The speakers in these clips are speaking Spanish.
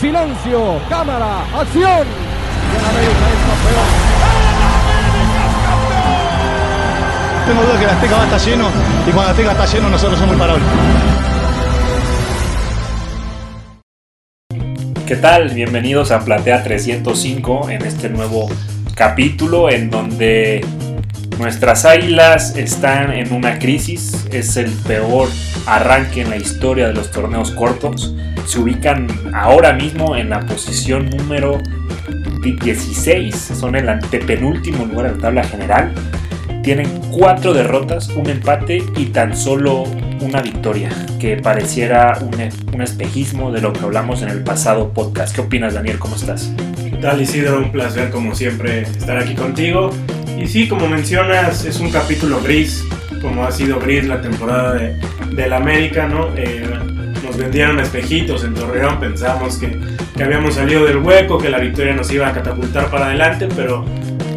Silencio, cámara, acción. Y el América es campeón. Tengo duda que la Azteca va a estar lleno y cuando la Azteca está lleno nosotros somos imparables. ¿Qué tal? Bienvenidos a Platea 305 en este nuevo capítulo en donde nuestras águilas están en una crisis. Es el peor arranque en la historia de los torneos cortos. Se ubican ahora mismo en la posición número 16. Son el antepenúltimo lugar de la tabla general. Tienen cuatro derrotas, un empate y tan solo una victoria, que pareciera un, un, espejismo de lo que hablamos en el pasado podcast. ¿Qué opinas, Daniel? ¿Cómo estás? ¿Qué tal, Isidro? Un placer, como siempre, estar aquí contigo. Y sí, como mencionas, es un capítulo gris, como ha sido gris la temporada de, del América, ¿no? Eh, nos vendieron espejitos en Torreón, pensamos que, que habíamos salido del hueco, que la victoria nos iba a catapultar para adelante, pero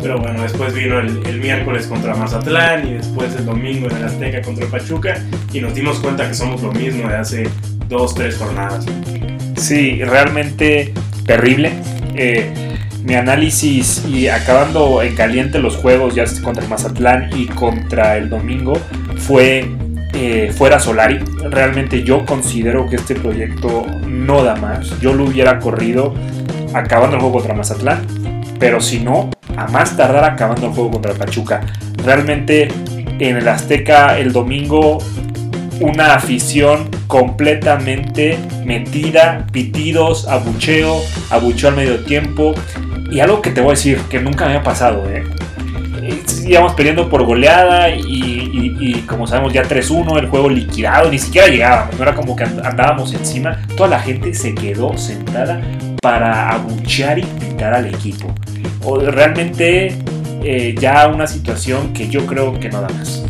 pero bueno, después vino el, el, miércoles contra Mazatlán y después el domingo en el Azteca contra Pachuca y nos dimos cuenta que somos lo mismo de hace dos, tres jornadas. Sí, realmente terrible. Eh, mi análisis y acabando en caliente los juegos ya contra el Mazatlán y contra el domingo fue eh, fuera Solari. Realmente yo considero que este proyecto no da más. Yo lo hubiera corrido acabando el juego contra Mazatlán, pero si no, a más tardar acabando el juego contra Pachuca. Realmente en el Azteca el domingo una afición completamente metida, pitidos, abucheo, abucheo al medio tiempo. Y algo que te voy a decir, que nunca me ha pasado, ¿eh? íbamos perdiendo por goleada y, y, y como sabemos ya 3-1, el juego liquidado, ni siquiera llegábamos, no era como que andábamos encima, toda la gente se quedó sentada para abuchear y pitar al equipo. O realmente eh, ya una situación que yo creo que no da más.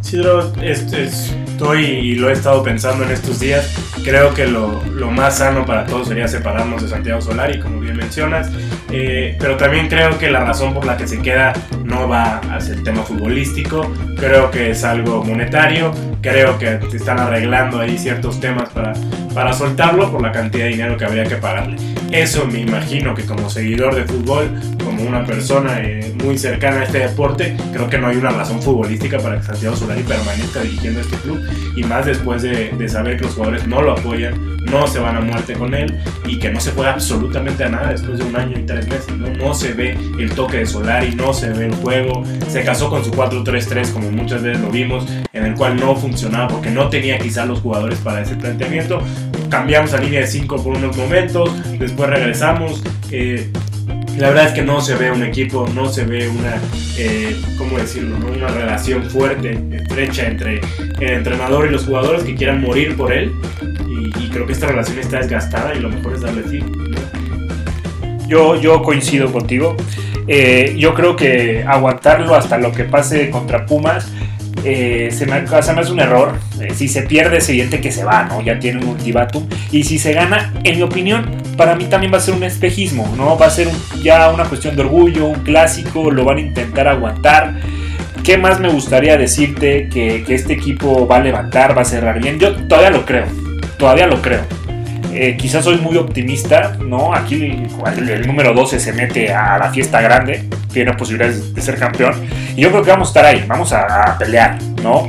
Sí, es, es, estoy y lo he estado pensando en estos días. Creo que lo, lo, más sano para todos sería separarnos de Santiago Solari, como bien mencionas. Eh, pero también creo que la razón por la que se queda no va hacia el tema futbolístico. Creo que es algo monetario. Creo que están arreglando ahí ciertos temas para, para soltarlo por la cantidad de dinero que habría que pagarle. Eso me imagino que como seguidor de fútbol, como una persona eh, muy cercana a este deporte, creo que no hay una razón futbolística para que Santiago Solari permanezca dirigiendo este club. Y más después de, de saber que los jugadores no lo apoyan, no se van a muerte con él y que no se juega absolutamente a nada después de un año y tres meses. No, no se ve el toque de Solari, no se ve el juego. Se casó con su 4-3-3 como muchas veces lo vimos, en el cual no funcionaba porque no tenía quizá los jugadores para ese planteamiento. Cambiamos a línea de 5 por unos momentos, después regresamos. Eh, la verdad es que no se ve un equipo, no se ve una, eh, ¿cómo decirlo? Una relación fuerte, estrecha entre el entrenador y los jugadores que quieran morir por él. Y, creo que esta relación está desgastada y lo mejor es darle fin. Yo, yo coincido contigo. Eh, yo creo que aguantarlo hasta lo que pase contra Pumas eh, se, me, se, me, hace un error. Eh, si se pierde, es evidente que se va, ¿no? Ya tiene un ultimátum. Y si se gana, en mi opinión, para mí también va a ser un espejismo, ¿no? Va a ser ya una cuestión de orgullo, un clásico, lo van a intentar aguantar. ¿Qué más me gustaría decirte que este equipo va a levantar, va a cerrar bien? Yo todavía lo creo, todavía lo creo. Eh, quizás soy muy optimista, ¿no? Aquí el, número 12 se mete a la fiesta grande, tiene posibilidades de ser campeón. Y yo creo que vamos a estar ahí, vamos a, a pelear, ¿no?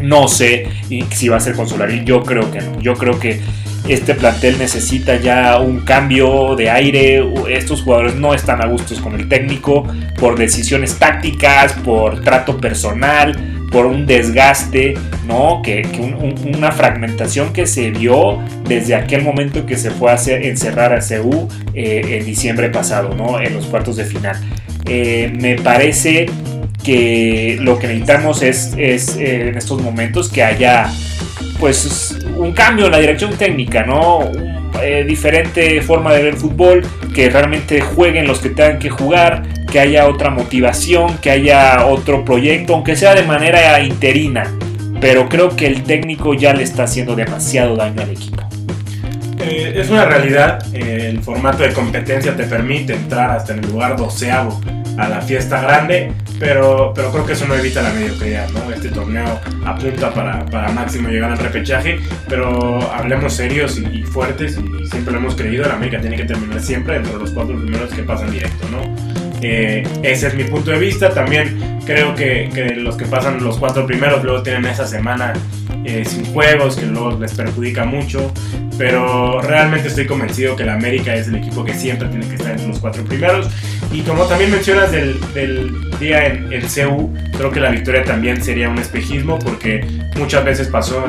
No sé si va a ser con Solari, yo creo que no. Yo creo que este plantel necesita ya un cambio de aire. Estos jugadores no están a gustos con el técnico por decisiones tácticas, por trato personal, por un desgaste, ¿no? Que, que un, un, una fragmentación que se vio desde aquel momento que se fue a hacer, encerrar a CU eh, en diciembre pasado, ¿no? En los cuartos de final. Eh, me parece que lo que necesitamos es, es eh, en estos momentos que haya pues un cambio en la dirección técnica, ¿no? Un, eh, diferente forma de ver el fútbol, que realmente jueguen los que tengan que jugar, que haya otra motivación, que haya otro proyecto, aunque sea de manera interina. Pero creo que el técnico ya le está haciendo demasiado daño al equipo. Eh, es una realidad, eh, el formato de competencia te permite entrar hasta en el lugar doceavo a la fiesta grande, pero, pero creo que eso no evita la mediocridad, ¿no? Este torneo apunta para, para máximo llegar al repechaje, pero hablemos serios y, fuertes y siempre lo hemos creído, el América tiene que terminar siempre entre los cuatro primeros que pasan directo, ¿no? Eh, ese es mi punto de vista, también creo que, los que pasan los cuatro primeros luego tienen esa semana eh, sin juegos, que luego les perjudica mucho. Pero realmente estoy convencido que el América es el equipo que siempre tiene que estar entre los cuatro primeros. Y como también mencionas del, día en el CU, creo que la victoria también sería un espejismo porque muchas veces pasó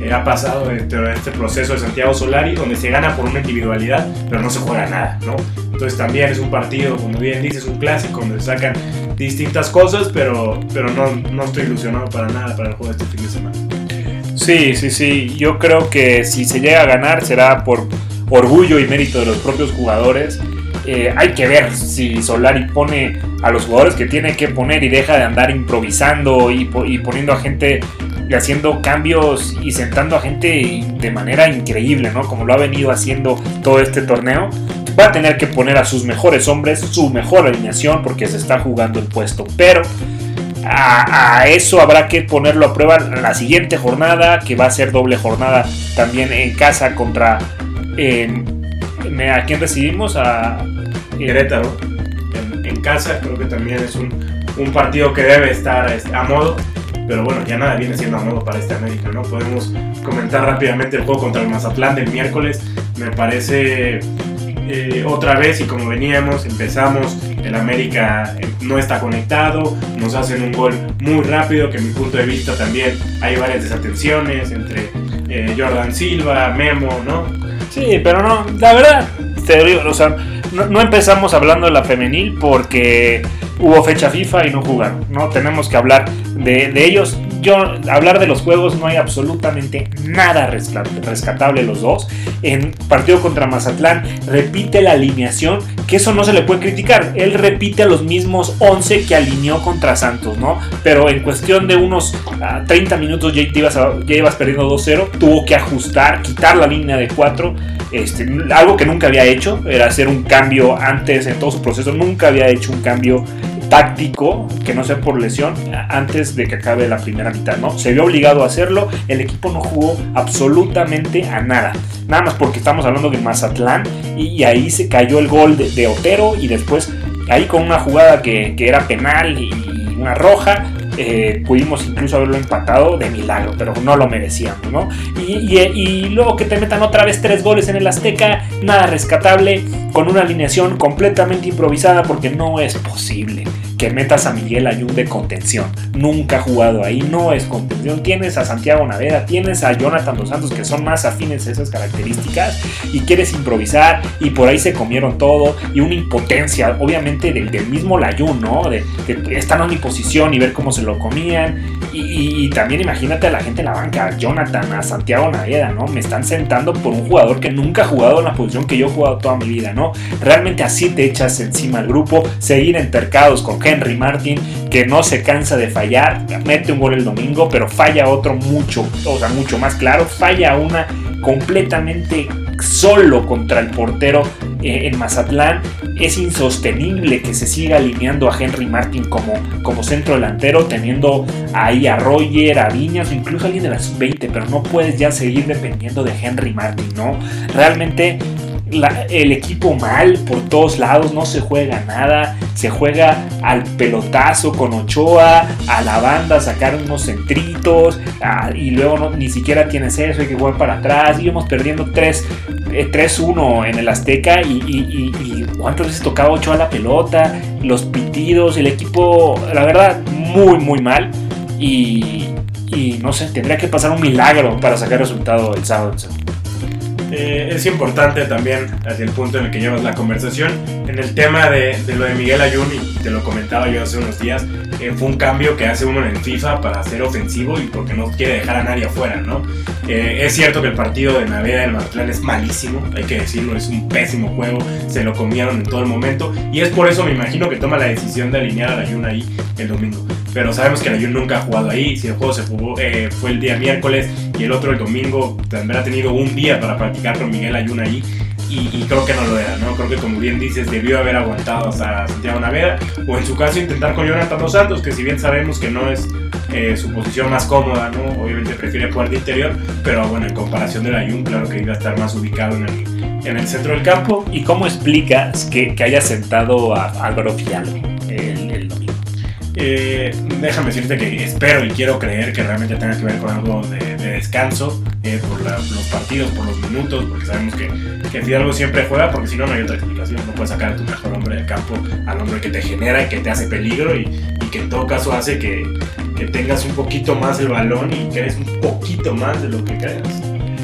eh, ha pasado dentro de este proceso de Santiago Solari, donde se gana por una individualidad, pero no se juega nada, ¿no? Entonces también es un partido, como bien dices, un clásico, donde sacan distintas cosas, pero, pero no, no estoy ilusionado para nada para el juego de este fin de semana. Sí, sí, sí. Yo creo que si se llega a ganar será por orgullo y mérito de los propios jugadores. Eh, hay que ver si Solari pone a los jugadores que tiene que poner y deja de andar improvisando y, poniendo a gente y haciendo cambios y sentando a gente de manera increíble, ¿no? Como lo ha venido haciendo todo este torneo. Va a tener que poner a sus mejores hombres, su mejor alineación, porque se está jugando el puesto. Pero a, eso habrá que ponerlo a prueba la siguiente jornada, que va a ser doble jornada también en casa contra... ¿A quién recibimos? A Querétaro. En, casa creo que también es un, partido que debe estar este, a modo. Pero bueno, ya nada viene siendo a modo para este América, ¿no? Podemos comentar rápidamente el juego contra el Mazatlán del miércoles. Me parece eh, otra vez y como veníamos, empezamos, el América eh, no está conectado, nos hacen un gol muy rápido, que en mi punto de vista también hay varias desatenciones entre eh, Jordan Silva, Memo, ¿no? Sí, pero no, la verdad, te digo, o sea, no, empezamos hablando de la femenil porque hubo fecha FIFA y no jugaron, ¿no? Tenemos que hablar de, de ellos yo hablar de los juegos no hay absolutamente nada rescatable los dos. En partido contra Mazatlán repite la alineación, que eso no se le puede criticar. Él repite a los mismos 11 que alineó contra Santos, ¿no? Pero en cuestión de unos 30 ah, minutos ya ibas, ya ibas perdiendo 2-0, tuvo que ajustar, quitar la línea de 4. Este, algo que nunca había hecho, era hacer un cambio antes en todo su proceso, nunca había hecho un cambio táctico, que no sea por lesión, antes de que acabe la primera mitad, ¿no? Se vio obligado a hacerlo, el equipo no jugó absolutamente a nada. Nada más porque estamos hablando de Mazatlán y, ahí se cayó el gol de, Otero y después ahí con una jugada que, que era penal y una roja, eh, pudimos incluso haberlo empatado de milagro, pero no lo merecíamos, ¿no? Y, luego que te metan otra vez tres goles en el Azteca, nada rescatable, con una alineación completamente improvisada, porque no es posible que metas a Miguel Ayun de contención. Nunca ha jugado ahí, no es contención. Tienes a Santiago Naveda, tienes a Jonathan Dos Santos, que son más afines a esas características, y quieres improvisar, y por ahí se comieron todo, y una impotencia, obviamente, del, mismo Layun, ¿no? De, estar en mi posición y ver cómo se lo comían. Y, también imagínate a la gente en la banca, Jonathan, a Santiago Naveda, ¿no? Me están sentando por un jugador que nunca ha jugado en la posición que yo he jugado toda mi vida, ¿no? Realmente así te echas encima al grupo, seguir entercados con Henry Martin, que no se cansa de fallar, mete un gol el domingo, pero falla otro mucho, o sea, mucho más claro, falla una completamente solo contra el portero eh, en Mazatlán. Es insostenible que se siga alineando a Henry Martin como, como centro delantero, teniendo ahí a Roger, a Viñas o incluso alguien de las 20, pero no puedes ya seguir dependiendo de Henry Martin, ¿no? Realmente el equipo mal por todos lados, no se juega nada, se juega al pelotazo con Ochoa, a la banda sacar unos centritos y luego ni siquiera tienes eso, hay que jugar para atrás, íbamos perdiendo 3, 3-1 eh, en el Azteca y, y, cuántas veces tocaba Ochoa la pelota, los pitidos, el equipo, la verdad, muy, muy mal y, no sé, tendría que pasar un milagro para sacar resultado el sábado. Eh, es importante también, hacia el punto en el que llevas la conversación, en el tema de, lo de Miguel Ayun, y te lo comentaba yo hace unos días, eh, fue un cambio que hace uno en el FIFA para ser ofensivo y porque no quiere dejar a nadie afuera, ¿no? Eh, es cierto que el partido de Navidad del Mazatlán es malísimo, hay que decirlo, es un pésimo juego, se lo comieron en todo el momento, y es por eso me imagino que toma la decisión de alinear a Ayun ahí el domingo. Pero sabemos que Ayun nunca ha jugado ahí, si el juego se jugó, fue el día miércoles y el otro el domingo, tendrá tenido un día para practicar con Miguel Ayun ahí. Y, creo que no lo era, ¿no? Creo que como bien dices, debió haber aguantado hasta Santiago Naveda o en su caso intentar con Jonathan Dos Santos, que si bien sabemos que no es eh, su posición más cómoda, ¿no? Obviamente prefiere jugar de interior, pero bueno, en comparación de la Jun, claro que iba a estar más ubicado en el, en el centro del campo. ¿Y cómo explicas que, que haya sentado a Álvaro Fiallo el, el domingo? Eh, déjame decirte que espero y quiero creer que realmente tenga que ver con algo de, descanso eh, por los partidos, por los minutos, porque sabemos que, que Fidalgo siempre juega, porque si no, no hay otra explicación. No puedes sacar a tu mejor hombre del campo al hombre que te genera y que te hace peligro y, que en todo caso hace que, que tengas un poquito más el balón y crees un poquito más de lo que creas.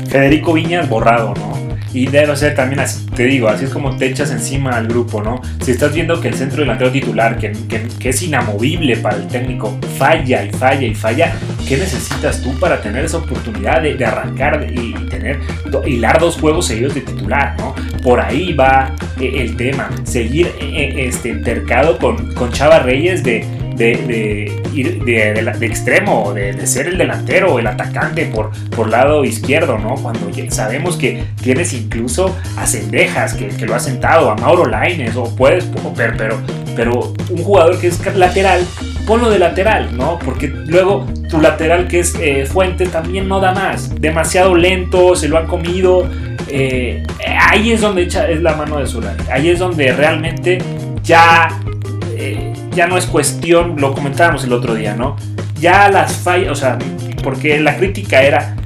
Federico Viñas borrado, ¿no? Y debe ser también así, te digo, así es como te echas encima al grupo, ¿no? Si estás viendo que el centro delantero titular, que, que, es inamovible para el técnico, falla y falla y falla, ¿qué necesitas tú para tener esa oportunidad de, arrancar y, tener, hilar dos juegos seguidos de titular, ¿no? Por ahí va eh, el tema, seguir eh, este, intercado con, con Chava Reyes de de, de, extremo, de, ser el delantero el atacante por, por lado izquierdo, ¿no? Cuando sabemos que tienes incluso a Cendejas, que, lo ha sentado, a Mauro Laines, o puedes, pero, pero, pero un jugador que es lateral, ponlo de lateral, ¿no? Porque luego tu lateral que es eh, Fuente también no da más, demasiado lento, se lo han comido. Eh, ahí es donde echa, es la mano de Solari, ahí es donde realmente ya ya no es cuestión, lo comentábamos el otro día, ¿no? Ya las fallas, o sea, porque la crítica era,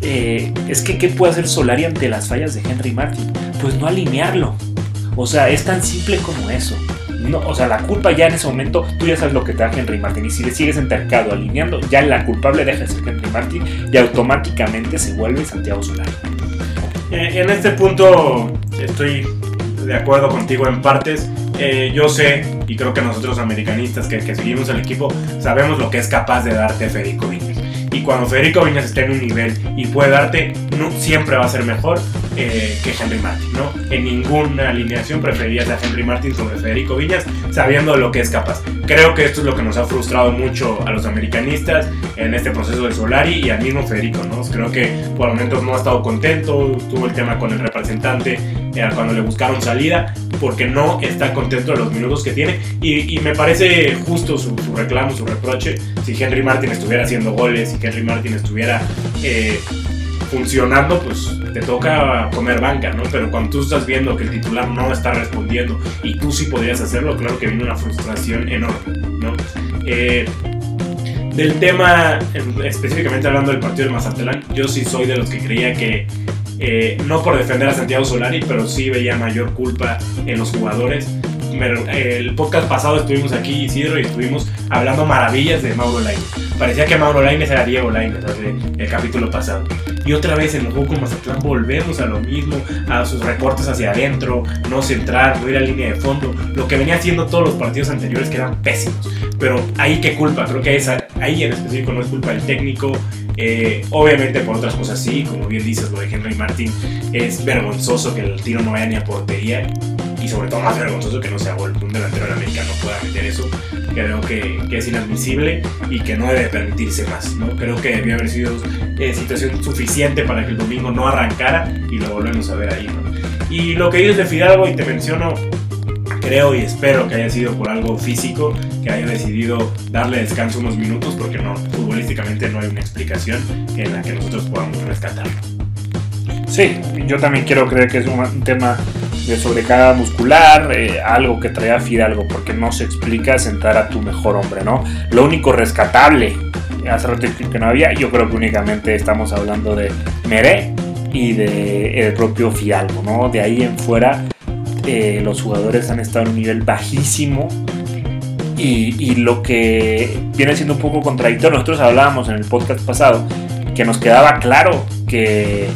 eh, es que ¿qué puede hacer Solari ante las fallas de Henry Martin? Pues no alinearlo. O sea, es tan simple como eso. No, o sea, la culpa ya en ese momento, tú ya sabes lo que te da Henry Martin. Y si le sigues entercado alineando, ya la culpable deja de ser Henry Martin y automáticamente se vuelve Santiago Solari. Eh, en este punto estoy de acuerdo contigo en partes. Eh, yo sé, y creo que nosotros americanistas que, seguimos el equipo, sabemos lo que es capaz de darte Federico Viñas. Y cuando Federico Viñas esté en un nivel y puede darte, no, siempre va a ser mejor eh, que Henry Martin, ¿no? En ninguna alineación preferirías a Henry Martin sobre Federico Viñas, sabiendo lo que es capaz. Creo que esto es lo que nos ha frustrado mucho a los americanistas en este proceso de Solari y al mismo Federico, ¿no? Creo que por momentos no ha estado contento, tuvo el tema con el representante cuando le buscaron salida, porque no está contento de los minutos que tiene. Y, me parece justo su, reclamo, su reproche. Si Henry Martin estuviera haciendo goles, si Henry Martin estuviera eh, funcionando, pues te toca comer banca, ¿no? Pero cuando tú estás viendo que el titular no está respondiendo y tú sí podrías hacerlo, claro que viene una frustración enorme, ¿no? Eh, del tema, específicamente hablando del partido de Mazatlán, yo sí soy de los que creía que eh, no por defender a Santiago Solari, pero sí veía mayor culpa en los jugadores. El podcast pasado estuvimos aquí, Isidro, y estuvimos hablando maravillas de Mauro Lainez. Parecía que Mauro Lainez era Diego Lainez, el capítulo pasado. Y otra vez en con Mazatlán volvemos a lo mismo, a sus recortes hacia adentro, no centrar, no ir a línea de fondo, lo que venía haciendo todos los partidos anteriores que eran pésimos. Pero ahí qué culpa, creo que ahí en específico no es culpa del técnico, eh, obviamente por otras cosas sí, como bien dices, lo de Henry Martin es vergonzoso que el tiro no vaya ni a portería y sobre todo más vergonzoso que no sea gol. Un delantero americano pueda meter eso. Creo que, es inadmisible y que no debe permitirse más. ¿no? Creo que debió haber sido eh, situación suficiente para que el domingo no arrancara y lo volvemos a ver ahí. ¿no? Y lo que dices de Fidalgo, y te menciono, creo y espero que haya sido por algo físico, que haya decidido darle descanso unos minutos, porque no, futbolísticamente no hay una explicación en la que nosotros podamos rescatarlo. Sí, yo también quiero creer que es un tema de sobrecarga muscular, eh, algo que traía Fidalgo, porque no se explica sentar a tu mejor hombre, ¿no? Lo único rescatable, hace rato que no había, yo creo que únicamente estamos hablando de Meré y de el propio Fidalgo, ¿no? De ahí en fuera eh, los jugadores han estado en un nivel bajísimo y, lo que viene siendo un poco contradictorio, nosotros hablábamos en el podcast pasado que nos quedaba claro que,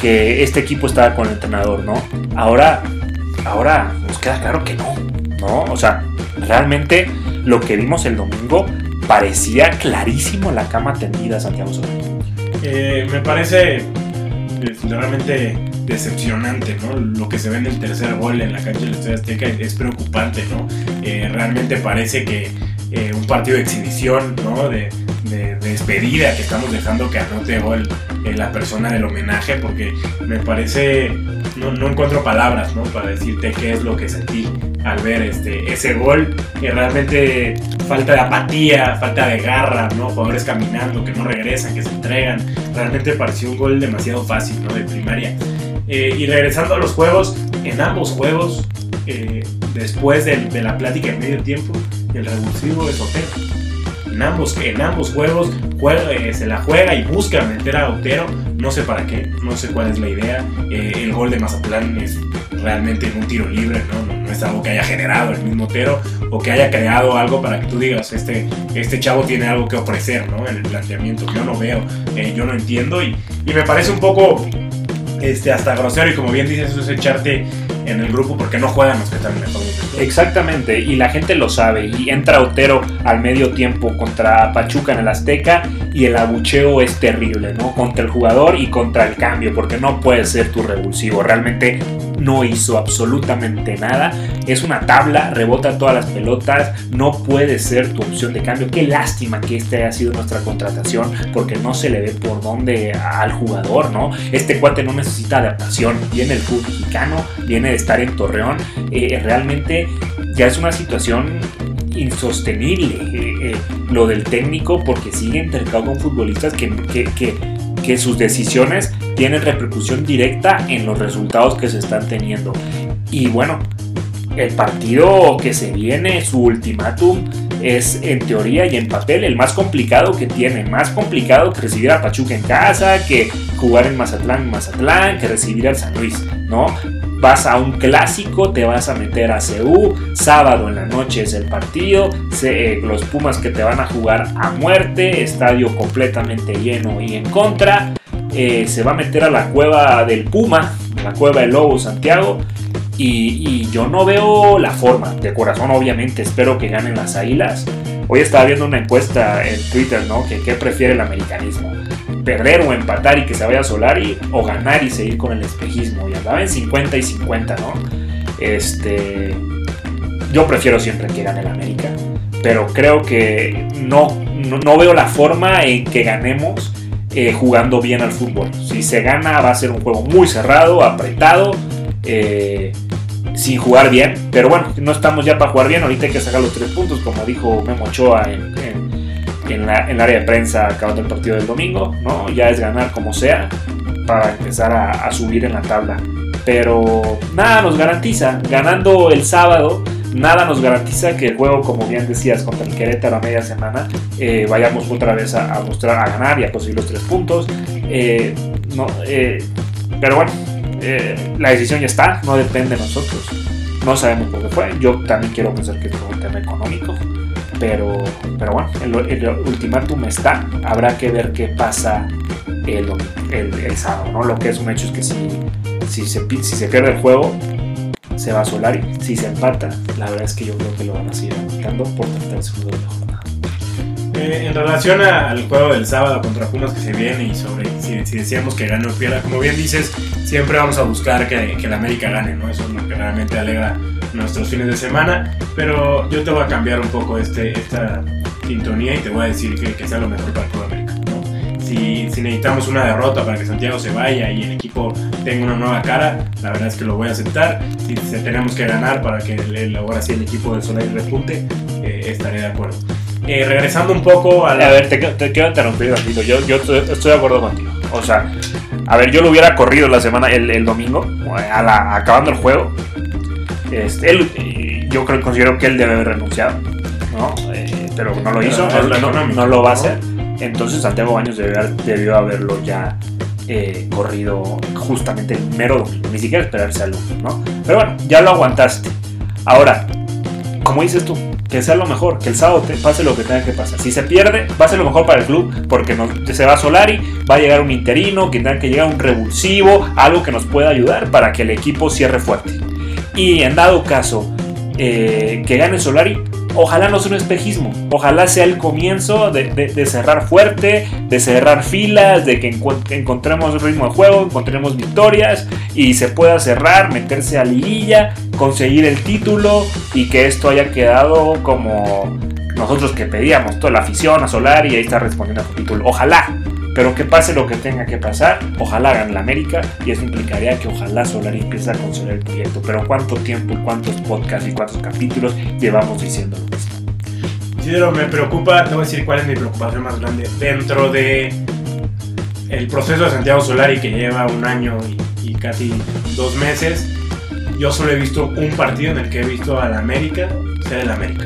que este equipo estaba con el entrenador, ¿no? Ahora, ahora nos queda claro que no, ¿no? O sea, realmente lo que vimos el domingo parecía clarísimo la cama tendida Santiago Solari. Eh, me parece realmente decepcionante, ¿no? Lo que se ve en el tercer gol en la cancha de la Estadio Azteca es preocupante, ¿no? Eh, realmente parece que eh, un partido de exhibición, ¿no? De, despedida que estamos dejando que anote gol en la persona del homenaje, porque me parece no, no encuentro palabras ¿no? para decirte qué es lo que sentí al ver este, ese gol, que realmente falta de apatía, falta de garra, ¿no? jugadores caminando, que no regresan, que se entregan, realmente pareció un gol demasiado fácil ¿no? de primaria. Eh, y regresando a los juegos, en ambos juegos, eh, después de, de, la plática en medio tiempo, el revulsivo es Otero. En ambos, en ambos juegos juega, eh, se la juega y busca meter a Otero, no sé para qué, no sé cuál es la idea. el gol de Mazatlán es realmente un tiro libre, ¿no? ¿no? es algo que haya generado el mismo Otero o que haya creado algo para que tú digas, este, este chavo tiene algo que ofrecer ¿no? en el planteamiento. Yo no veo, yo no entiendo y, y me parece un poco este, hasta grosero y como bien dices, eso es echarte en el grupo porque no juegan los que mejor. Exactamente, y la gente lo sabe. Y entra Otero al medio tiempo contra Pachuca en el Azteca y el abucheo es terrible, ¿no? Contra el jugador y contra el cambio, porque no puede ser tu revulsivo. Realmente no hizo absolutamente nada. Es una tabla, rebota todas las pelotas, no puede ser tu opción de cambio. Qué lástima que este haya sido nuestra contratación, porque no se le ve por dónde al jugador, ¿no? Este cuate no necesita adaptación, viene el fútbol mexicano, viene de estar en Torreón, eh, realmente ya es una situación insostenible eh, eh, lo del técnico porque sigue intercalado con futbolistas que, que, que sus decisiones tienen repercusión directa en los resultados que se están teniendo. Y bueno, el partido que se viene, su ultimátum, es en teoría y en papel el más complicado que tiene. Más complicado que recibir a Pachuca en casa, que jugar en Mazatlán Mazatlán, que recibir al San Luis, ¿no? Vas a un clásico, te vas a meter a CU, sábado en la noche es el partido, se, eh, los Pumas que te van a jugar a muerte, estadio completamente lleno y en contra. Eh, se va a meter a la cueva del Puma, la cueva del Lobo Santiago. Y, yo no veo la forma, de corazón obviamente, espero que ganen las águilas. Hoy estaba viendo una encuesta en Twitter, ¿no? Que qué prefiere el americanismo. Perder o empatar y que se vaya Solari o ganar y seguir con el espejismo. Y andaba en 50 y 50, ¿no? Este... Yo prefiero siempre que gane el América. Pero creo que no, no, no veo la forma en que ganemos jugando bien al fútbol. Si se gana va a ser un juego muy cerrado, apretado, eh, sin jugar bien. Pero bueno, no estamos ya para jugar bien, ahorita hay que sacar los tres puntos, como dijo Memo Ochoa en, en, en, el área de prensa acabando el partido del domingo. ¿no? Ya es ganar como sea para empezar a subir en la tabla. Pero nada nos garantiza, ganando el sábado nada nos garantiza que el juego, como bien decías, contra el Querétaro a media semana, eh, vayamos otra vez a, mostrar, a ganar y a conseguir los tres puntos. Eh, no, eh, pero bueno, la decisión ya está, no depende de nosotros. No sabemos por qué fue. Yo también quiero pensar que fue un tema económico. Pero, pero bueno, el, el ultimátum está. Habrá que ver qué pasa el, el, el, sábado. ¿no? Lo que es un hecho es que si, si, se, si se pierde el juego, se va a Solari. Si se empata, la verdad es que yo creo que lo van a seguir empatando por tratar segundo de la jornada. Eh, en relación a, al juego del sábado contra Pumas que se viene y sobre si, si decíamos que gane o pierda, como bien dices, siempre vamos a buscar que, que la América gane, ¿no? Eso es lo que realmente alegra nuestros fines de semana. Pero yo te voy a cambiar un poco este, esta sintonía y te voy a decir que, que sea lo mejor para el. ¿no? Si, si necesitamos una derrota para que Santiago se vaya y el equipo tenga una nueva cara, la verdad es que lo voy a aceptar. Si tenemos que ganar para que el, ahora sí el equipo del Solar repunte, eh, estaré de acuerdo. Eh, regresando un poco a la... A ver, te, te quiero interrumpir ratito. Yo, yo estoy, estoy, de acuerdo contigo. O sea, a ver, yo lo hubiera corrido la semana, el, el domingo, a la, acabando el juego. Este, él, yo creo, considero que él debe haber renunciado, ¿no? Eh, pero no lo hizo, no, no, no, lo va a hacer. Entonces Santiago Baños debió, debió haberlo ya eh, corrido justamente el mero ni siquiera esperarse al ¿no? Pero bueno, ya lo aguantaste. Ahora, como dices tú, que sea lo mejor, que el sábado te pase lo que tenga que pasar. Si se pierde, va a ser lo mejor para el club, porque nos, se va Solari, va a llegar un interino, que tenga que llegar un revulsivo, algo que nos pueda ayudar para que el equipo cierre fuerte. Y en dado caso eh, que gane Solari, ojalá no sea un espejismo, ojalá sea el comienzo de, cerrar fuerte, de cerrar filas, de que encontremos ritmo de juego, encontremos victorias y se pueda cerrar, meterse a liguilla, conseguir el título y que esto haya quedado como nosotros que pedíamos, toda la afición a Solari y ahí está respondiendo a su título. Ojalá, Pero que pase lo que tenga que pasar, ojalá hagan la América y eso implicaría que ojalá Solari empiece a consolidar el proyecto. Pero ¿cuánto tiempo cuántos podcasts y cuántos capítulos llevamos diciendo lo mismo? Isidro, me preocupa, te voy decir cuál es mi preocupación más grande. Dentro de el proceso de Santiago Solari que lleva un año y, y casi dos meses, yo solo he visto un partido en el que he visto a la América ser el América.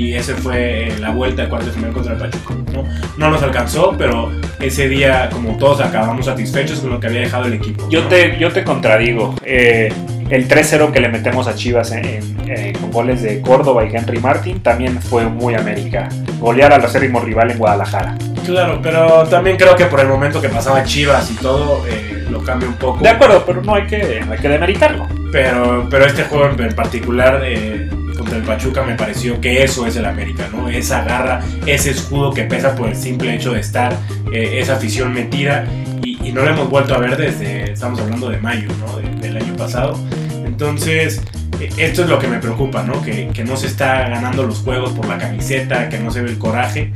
Y ese fue eh, la vuelta de cuarto final contra el Pachuca. ¿no? no nos alcanzó, pero ese día, como todos, acabamos satisfechos con lo que había dejado el equipo. Yo ¿no? te, yo te contradigo. Eh, el 3-0 que le metemos a Chivas en- en- eh, con goles de Córdoba y Henry Martin también fue muy América. Golear al acérrimo rival en Guadalajara. Claro, pero también creo que por el momento que pasaba Chivas y todo, eh, lo cambia un poco. De acuerdo, pero no hay que, hay que demeritarlo. Pero, pero este juego en, en particular eh, el Pachuca me pareció que eso es el América, ¿no? Esa garra, ese escudo que pesa por el simple hecho de estar, eh, esa afición metida y, no lo hemos vuelto a ver desde, estamos hablando de mayo, ¿no? De- del año pasado. Entonces, eh, esto es lo que me preocupa, ¿no? Que, que no se está ganando los juegos por la camiseta, que no se ve el coraje.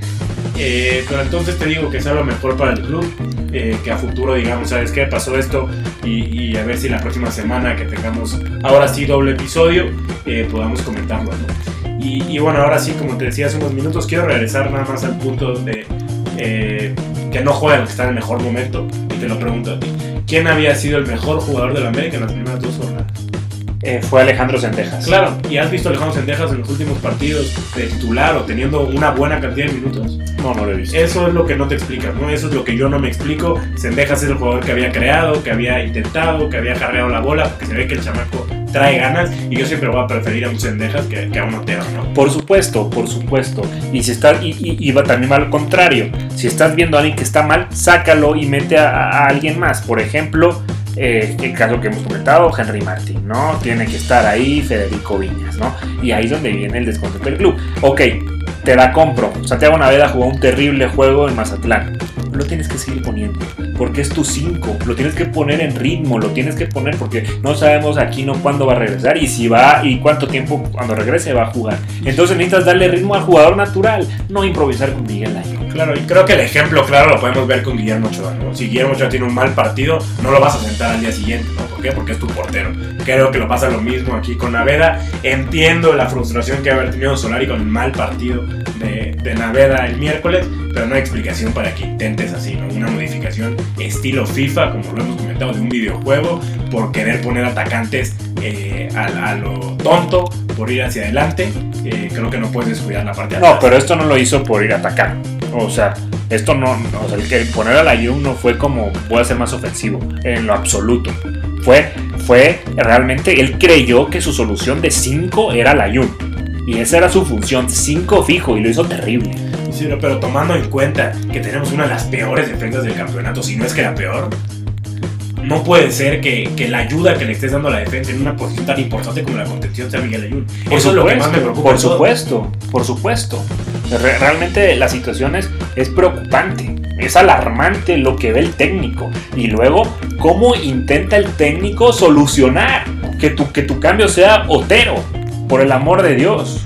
Eh, pero entonces te digo que sea lo mejor para el club, eh, que a futuro digamos, ¿sabes qué? Pasó esto y, a ver si la próxima semana que tengamos ahora sí doble episodio, eh, podamos comentarlo. Y, bueno, ahora sí, como te decía hace unos minutos, quiero regresar nada más al punto de eh, que no juega que está en el mejor momento y te lo pregunto a ti. ¿Quién había sido el mejor jugador de la América en las primeras dos jornadas? Eh, fue Alejandro Sendejas. Claro, ¿y has visto a Alejandro Sendejas en los últimos partidos de titular o teniendo una buena cantidad de minutos? No, no lo he visto. Eso es lo que no te explicas, ¿no? Eso es lo que yo no me explico. Sendejas es el jugador que había creado, que había intentado, que había cargado la bola, porque se ve que el chamaco trae ganas y yo siempre voy a preferir a un Sendejas que, que a un Otero, ¿no? Por supuesto, por supuesto. Y si estás, y, y- y va también va al contrario. Si estás viendo a alguien que está mal, sácalo y mete a, a alguien más. Por ejemplo, eh, el caso que hemos comentado, Henry Martin, ¿no? Tiene que estar ahí Federico Viñas, ¿no? Y ahí es donde viene el descontento del club. Ok, te la compro. Santiago Naveda jugó un terrible juego en Mazatlán. Lo tienes que seguir poniendo. Porque es tu 5. Lo tienes que poner en ritmo. Lo tienes que poner porque no sabemos aquí no cuándo va a regresar. Y si va y cuánto tiempo cuando regrese va a jugar. Entonces necesitas darle ritmo al jugador natural. No improvisar con Miguel Ángel. Claro, y creo que el ejemplo claro lo podemos ver con Guillermo Ochoa, ¿no? Si Guillermo Ochoa tiene un mal partido, no lo vas a sentar al día siguiente, ¿no? ¿Por qué? Porque es tu portero. Creo que lo pasa lo mismo aquí con Naveda. Entiendo la frustración que haber tenido Solari con el mal partido de, de Naveda el miércoles, pero no hay explicación para que intentes así, ¿no? Una modificación estilo FIFA, como lo hemos comentado, de un videojuego, por querer poner atacantes eh, a, a lo tonto, por ir hacia adelante. Eh, creo que no puedes descuidar la parte de No, atrás. pero esto no lo hizo por ir a atacar. O sea, esto no, o sea, el que poner a la Jung no fue como voy a ser más ofensivo, en lo absoluto. Fue, fue realmente, él creyó que su solución de 5 era la Jung. Y esa era su función, 5 fijo, y lo hizo terrible. Sí, pero tomando en cuenta que tenemos una de las peores defensas del campeonato, si no es que la peor, no puede ser que, que la ayuda que le estés dando a la defensa en una posición tan importante como la contención sea Miguel Ayun. Eso es lo que más me preocupa. Por supuesto, por supuesto. Re- realmente la situación es, es preocupante. Es alarmante lo que ve el técnico. Y luego, cómo intenta el técnico solucionar que tu, que tu cambio sea Otero. Por el amor de Dios.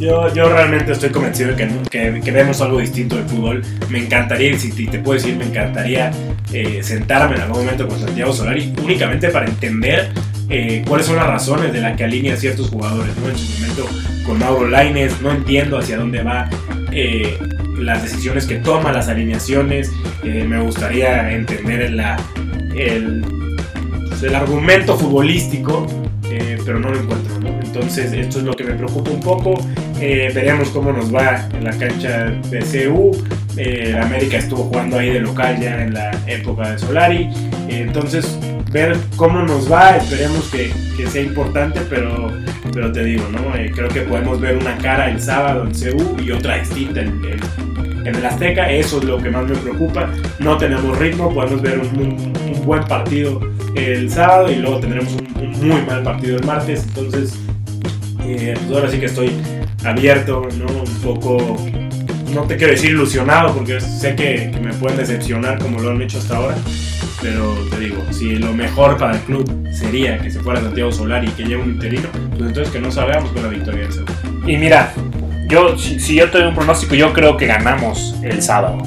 Yo, yo realmente estoy convencido de que, que, vemos algo distinto del fútbol. Me encantaría, si te, te puedo decir, me encantaría eh, sentarme en algún momento con Santiago Solari únicamente para entender eh, cuáles son las razones de las que alinea ciertos jugadores. ¿no? En su momento con Mauro Laines, no entiendo hacia dónde va eh, las decisiones que toma, las alineaciones. Me gustaría entender la, el, el argumento futbolístico, pero no lo encuentro. Entonces, esto es lo que me preocupa un poco. Eh, veremos cómo nos va en la cancha de CU. Eh, América estuvo jugando ahí de local ya en la época de Solari. Eh, entonces, ver cómo nos va, esperemos que, que sea importante, pero, pero te digo, ¿no? Eh, creo que podemos ver una cara el sábado en CU y otra distinta en, en- en el Azteca. Eso es lo que más me preocupa. No tenemos ritmo, podemos ver un buen partido el sábado y luego tendremos un, un muy mal partido el martes. Entonces, pues ahora sí que estoy abierto, ¿no? Un poco, no te quiero decir ilusionado porque sé que, me pueden decepcionar como lo han hecho hasta ahora. Pero te digo, si lo mejor para el club sería que se fuera Santiago Solari y que lleve un interino, pues entonces que no salgamos con la victoria del Sevilla. Y mira, yo, si, si yo te doy un pronóstico, yo creo que ganamos el sábado.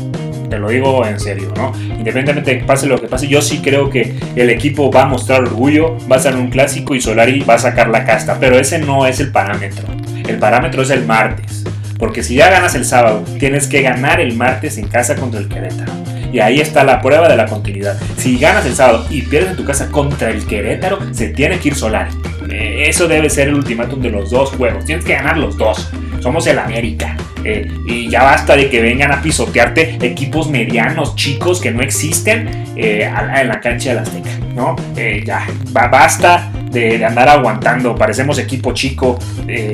Te lo digo en serio, ¿no? Independientemente de que pase lo que pase, yo sí creo que el equipo va a mostrar orgullo, va a ser un clásico y Solari va a sacar la casta, pero ese no es el parámetro. El parámetro es el martes. Porque si ya ganas el sábado, tienes que ganar el martes en casa contra el Querétaro. Y ahí está la prueba de la continuidad. Si ganas el sábado y pierdes en tu casa contra el Querétaro, se tiene que ir Solari. Eh, Eso debe ser el ultimátum de los dos juegos. Tienes que ganar los dos. Somos el América. Eh, y ya basta de que vengan a pisotearte equipos medianos, chicos que no existen eh, en la cancha de la Azteca. ¿no? Eh, ya, ba- basta de, andar aguantando. Parecemos equipo chico,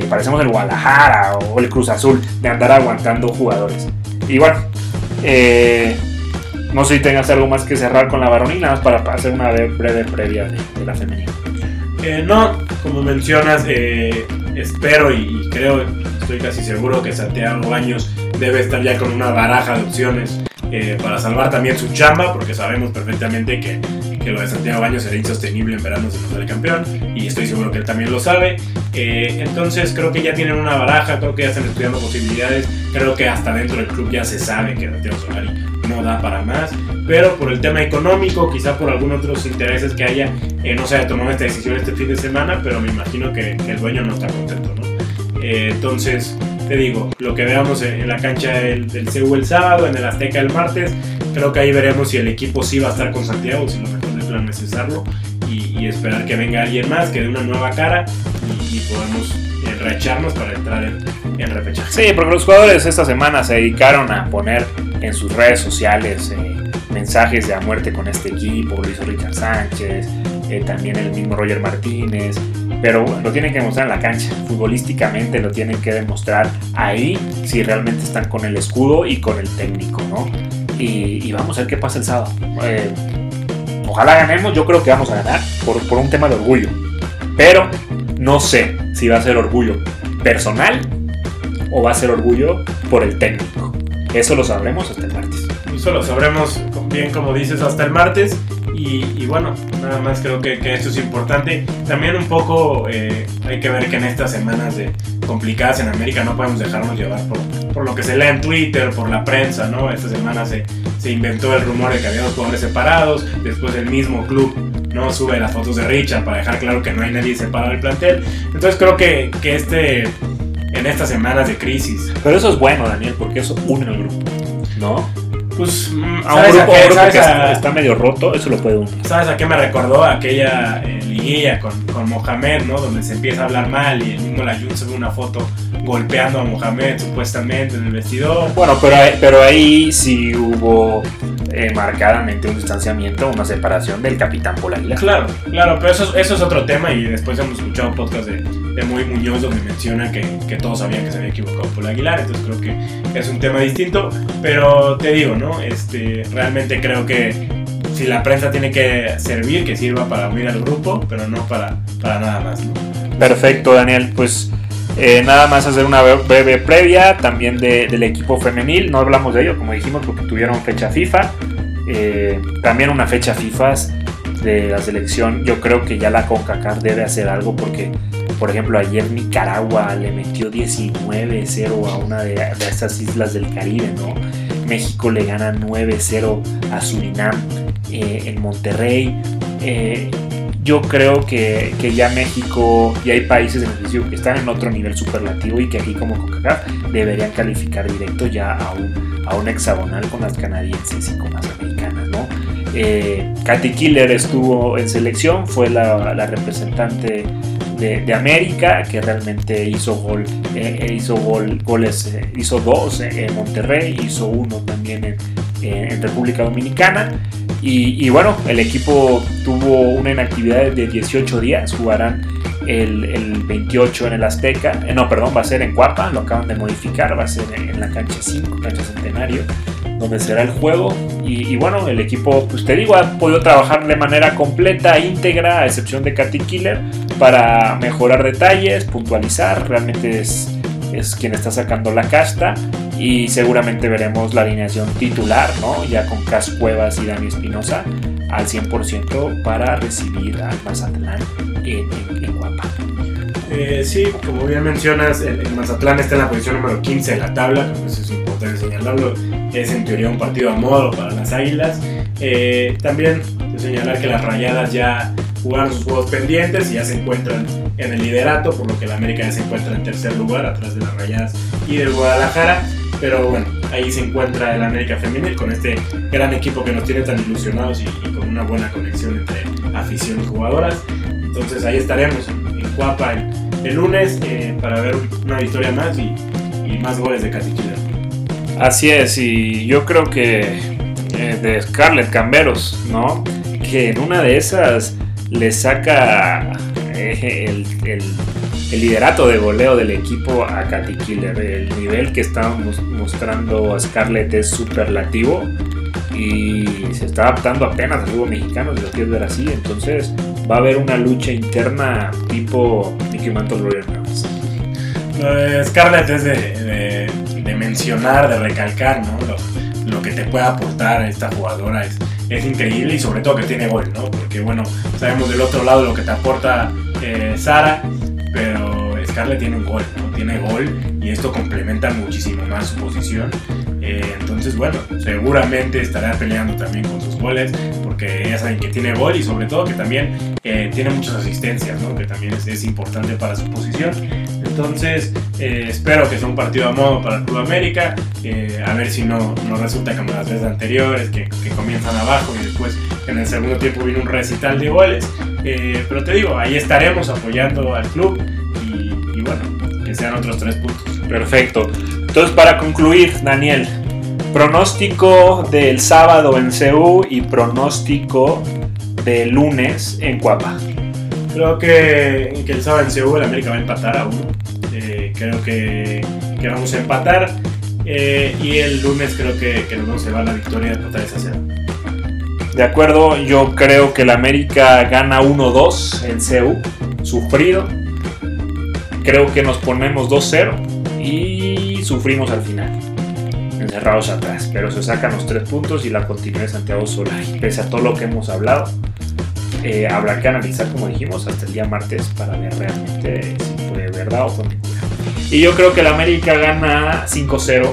parecemos el Guadalajara o el Cruz Azul, de andar aguantando jugadores. Y bueno, no sé si tengas algo más que cerrar con la varonil, más para hacer una breve previa de, de la femenina. Eh, no, como mencionas, eh, espero y, creo, estoy casi seguro que Santiago Baños debe estar ya con una baraja de opciones eh, para salvar también su chamba, porque sabemos perfectamente que, que lo de Santiago Baños será insostenible en verano si sale campeón, y estoy seguro que él también lo sabe. Eh, entonces creo que ya tienen una baraja, creo que ya están estudiando posibilidades, creo que hasta dentro del club ya se sabe que Santiago Solari no da para más, pero por el tema económico, quizá por algunos otros intereses que haya, eh, no se haya tomado esta decisión este fin de semana, pero me imagino que, el dueño no está contento, ¿no? Eh, entonces, te digo, lo que veamos en, la cancha del, del el sábado, en el Azteca el martes, creo que ahí veremos si el equipo sí va a estar con Santiago, si lo mejor del plan es cesarlo y, esperar que venga alguien más, que dé una nueva cara y podamos reecharnos para entrar en, en repechaje. Sí, porque los jugadores esta semana se dedicaron a poner en sus redes sociales eh, mensajes de a muerte con este equipo, lo hizo Richard Sánchez, eh, también el mismo Roger Martínez, pero lo tienen que demostrar en la cancha, futbolísticamente lo tienen que demostrar ahí si realmente están con el escudo y con el técnico, ¿no? Y, y vamos a ver qué pasa el sábado. Eh, ojalá ganemos, yo creo que vamos a ganar por, por un tema de orgullo, pero no sé si va a ser orgullo personal o va a ser orgullo por el técnico. Eso lo sabremos hasta el martes. Eso lo sabremos bien, como dices, hasta el martes. Y, bueno, nada más creo que, que esto es importante. También un poco eh, hay que ver que en estas semanas de complicadas en América no podemos dejarnos llevar por, por lo que se lee en Twitter, por la prensa, ¿no? Esta semana se, se inventó el rumor de que había dos jugadores separados. Después el mismo club no sube las fotos de Richard para dejar claro que no hay nadie separado del plantel. Entonces creo que, que este, en estas semanas de crisis, Pero eso es bueno, Daniel, porque eso une al grupo. ¿No? pues mm, A un ¿sabes grupo, qué- a un grupo que a- está, medio roto, eso lo puede unir. ¿Sabes a qué me recordó? Aquella eh, liguilla con, con Mohamed, ¿no? Donde se empieza a hablar mal y el mismo Layun sube una foto golpeando a Mohamed supuestamente en el vestidor. Bueno, pero, pero ahí sí hubo eh, marcadamente un distanciamiento, una separación del capitán Paul Aguilar. Claro, claro, pero eso, eso es otro tema y después hemos escuchado un podcast de, de Muy Muñoz donde menciona que, que todos sabían que se había equivocado por Aguilar, entonces creo que es un tema distinto, pero te digo, ¿no? Este, realmente creo que si la prensa tiene que servir, que sirva para unir al grupo, pero no para, para nada más, ¿no? Perfecto, Daniel. Pues eh, nada más hacer una breve previa también de- del equipo femenil. No hablamos de ello, como dijimos, porque tuvieron fecha FIFA. Eh, también una fecha FIFA de la selección. Yo creo que ya la CONCACAF debe hacer algo porque, por ejemplo, ayer Nicaragua le metió 19-0 a una de, de estas islas del Caribe, ¿no? México le gana 9-0 a Surinam eh, en Monterrey. Yo creo que, que ya México y hay países en el que están en otro nivel superlativo y que aquí como CONCACAF deberían calificar directo ya a un, a un hexagonal con las canadienses y con las americanas, ¿no? Eh, Katy Killer estuvo en selección, fue la, la representante de, de América que realmente hizo gol, eh, eh, hizo gol, goles, hizo dos en Monterrey, hizo uno también en- en República Dominicana. Y, bueno, el equipo tuvo una inactividad de 18 días, jugarán el, el 28 en el Azteca, eh, no, perdón, va a ser en Cuapa, lo acaban de modificar, va a ser en, la cancha 5, cancha Centenario, donde será el juego. Y, y bueno, el equipo, pues te digo, ha podido trabajar de manera completa, íntegra, a excepción de Katy Killer, para mejorar detalles, puntualizar, realmente es, es quien está sacando la casta y seguramente veremos la alineación titular, ¿no? Ya con Cas Cuevas y Dani Espinosa al 100% para recibir al Mazatlán en, en, en. Eh, sí, como bien mencionas, el, Mazatlán está en la posición número 15 de la tabla, eso es importante señalarlo. es en teoría un partido a modo para las Águilas. Eh, también señalar que las Rayadas ya jugaron sus juegos pendientes y ya se encuentran en el liderato, por lo que la América ya se encuentra en tercer lugar, atrás de las Rayadas y del Guadalajara. Pero bueno, ahí se encuentra el América Femenil con este gran equipo que nos tiene tan ilusionados y, con una buena conexión entre afición y jugadoras. Entonces ahí estaremos en, Cuapa el, lunes eh, para ver una victoria más y, más goles de Catiquila. Así es, y yo creo que eh, de Scarlett Camberos, ¿no? Que en una de esas le saca eh, el, liderato de goleo del equipo a Katy Killer. El nivel que está mostrando Scarlett es superlativo y se está adaptando apenas al fútbol mexicano, si lo quieres ver así. Entonces va a haber una lucha interna tipo Mickey Mantle Royal Scarlett es de, mencionar, de recalcar, ¿no? Lo, que te puede aportar esta jugadora es, es increíble y sobre todo que tiene gol, ¿no? Porque bueno, sabemos del otro lado lo que te aporta eh, Sara, pero Scarlett tiene un gol, ¿no? Tiene gol y esto complementa muchísimo más su posición. Eh, entonces, bueno, seguramente estará peleando también con sus goles, porque ella saben que tiene gol y sobre todo que también eh, tiene muchas asistencias, ¿no? que también es, es, importante para su posición. Entonces, espero que sea un partido a modo para el Club América, a ver si no, no resulta como las veces anteriores, que, que comienzan abajo y después en el segundo tiempo viene un recital de goles. Pero te digo, ahí estaremos apoyando al club y, bueno, que sean otros tres puntos. Perfecto. Entonces, para concluir, Daniel, pronóstico del sábado en CEU y pronóstico del lunes en Cuapa. Creo que, que el sábado en CEU el América va a empatar a uno. Eh, creo que, que, vamos a empatar. Eh, y el lunes creo que, que nos vamos a llevar la victoria de vez a cero. De acuerdo, yo creo que el América gana 1-2 en CEU, sufrido. Creo que nos ponemos 2-0 y sufrimos al final, encerrados atrás. Pero se sacan los tres puntos y la continuidad de Santiago Solari, pese a todo lo que hemos hablado. Eh, habrá que analizar, como dijimos, hasta el día martes para ver realmente si fue verdad o fue mentira. Y yo creo que el América gana 5-0,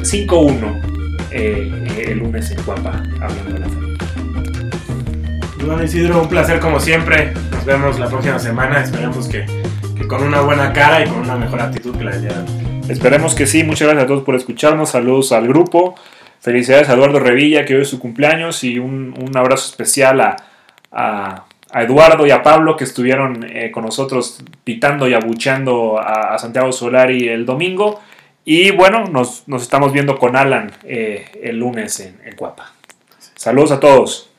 5-1 eh, el lunes en Cuapa, hablando de la familia. Isidro, un placer como siempre. Nos vemos la próxima semana. Esperamos que con una buena cara y con una mejor actitud que la de día Esperemos que sí. Muchas gracias a todos por escucharnos. Saludos al grupo. Felicidades a Eduardo Revilla, que hoy es su cumpleaños. Y un, abrazo especial a, a, Eduardo y a Pablo, que estuvieron eh, con nosotros pitando y abucheando a, Santiago Solari el domingo. Y bueno, nos, estamos viendo con Alan eh, el lunes en, en Cuapa. Saludos a todos.